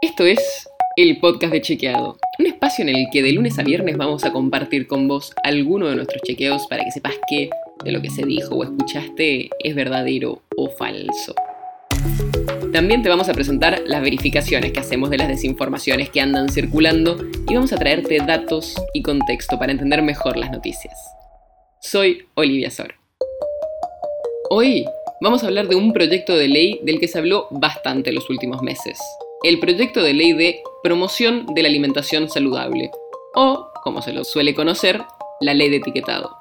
Esto es el podcast de Chequeado, un espacio en el que de lunes a viernes vamos a compartir con vos alguno de nuestros chequeos para que sepas que de lo que se dijo o escuchaste es verdadero o falso. También te vamos a presentar las verificaciones que hacemos de las desinformaciones que andan circulando y vamos a traerte datos y contexto para entender mejor las noticias. Soy Olivia Sor. Hoy vamos a hablar de un proyecto de ley del que se habló bastante los últimos meses. El proyecto de ley de promoción de la alimentación saludable, o, como se lo suele conocer, la ley de etiquetado.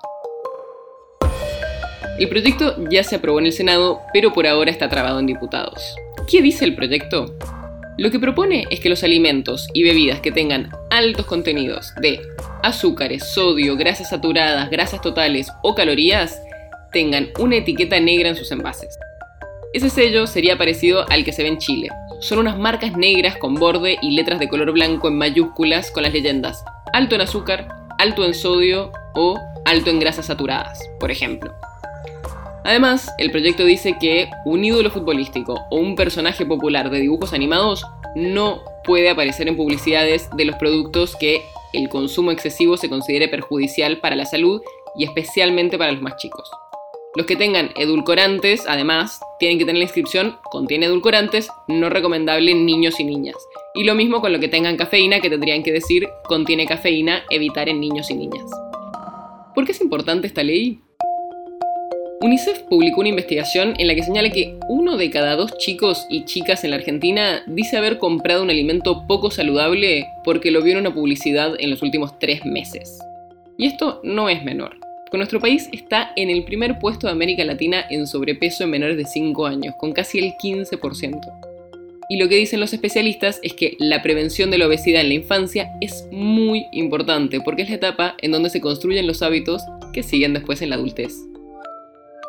El proyecto ya se aprobó en el Senado, pero por ahora está trabado en diputados. ¿Qué dice el proyecto? Lo que propone es que los alimentos y bebidas que tengan altos contenidos de azúcares, sodio, grasas saturadas, grasas totales o calorías tengan una etiqueta negra en sus envases. Ese sello sería parecido al que se ve en Chile. Son unas marcas negras con borde y letras de color blanco en mayúsculas con las leyendas alto en azúcar, alto en sodio o alto en grasas saturadas, por ejemplo. Además, el proyecto dice que un ídolo futbolístico o un personaje popular de dibujos animados no puede aparecer en publicidades de los productos que el consumo excesivo se considere perjudicial para la salud y especialmente para los más chicos. Los que tengan edulcorantes, además, tienen que tener la inscripción contiene edulcorantes, no recomendable en niños y niñas. Y lo mismo con lo que tengan cafeína, que tendrían que decir contiene cafeína, evitar en niños y niñas. ¿Por qué es importante esta ley? UNICEF publicó una investigación en la que señala que uno de cada dos chicos y chicas en la Argentina dice haber comprado un alimento poco saludable porque lo vio en una publicidad en los últimos tres meses. Y esto no es menor, porque nuestro país está en el primer puesto de América Latina en sobrepeso en menores de 5 años, con casi el 15%. Y lo que dicen los especialistas es que la prevención de la obesidad en la infancia es muy importante porque es la etapa en donde se construyen los hábitos que siguen después en la adultez.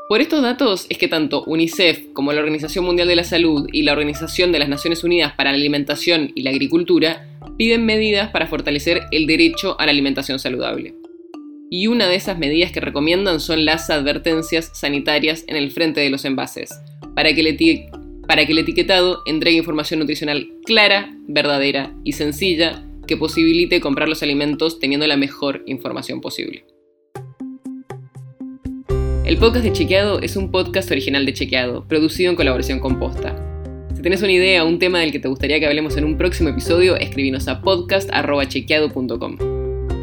Por estos datos es que tanto UNICEF como la Organización Mundial de la Salud y la Organización de las Naciones Unidas para la Alimentación y la Agricultura piden medidas para fortalecer el derecho a la alimentación saludable. Y una de esas medidas que recomiendan son las advertencias sanitarias en el frente de los envases, para que el, etiquetado entregue información nutricional clara, verdadera y sencilla que posibilite comprar los alimentos teniendo la mejor información posible. El podcast de Chequeado es un podcast original de Chequeado, producido en colaboración con Posta. Si tenés una idea o un tema del que te gustaría que hablemos en un próximo episodio, escribinos a podcast.chequeado.com.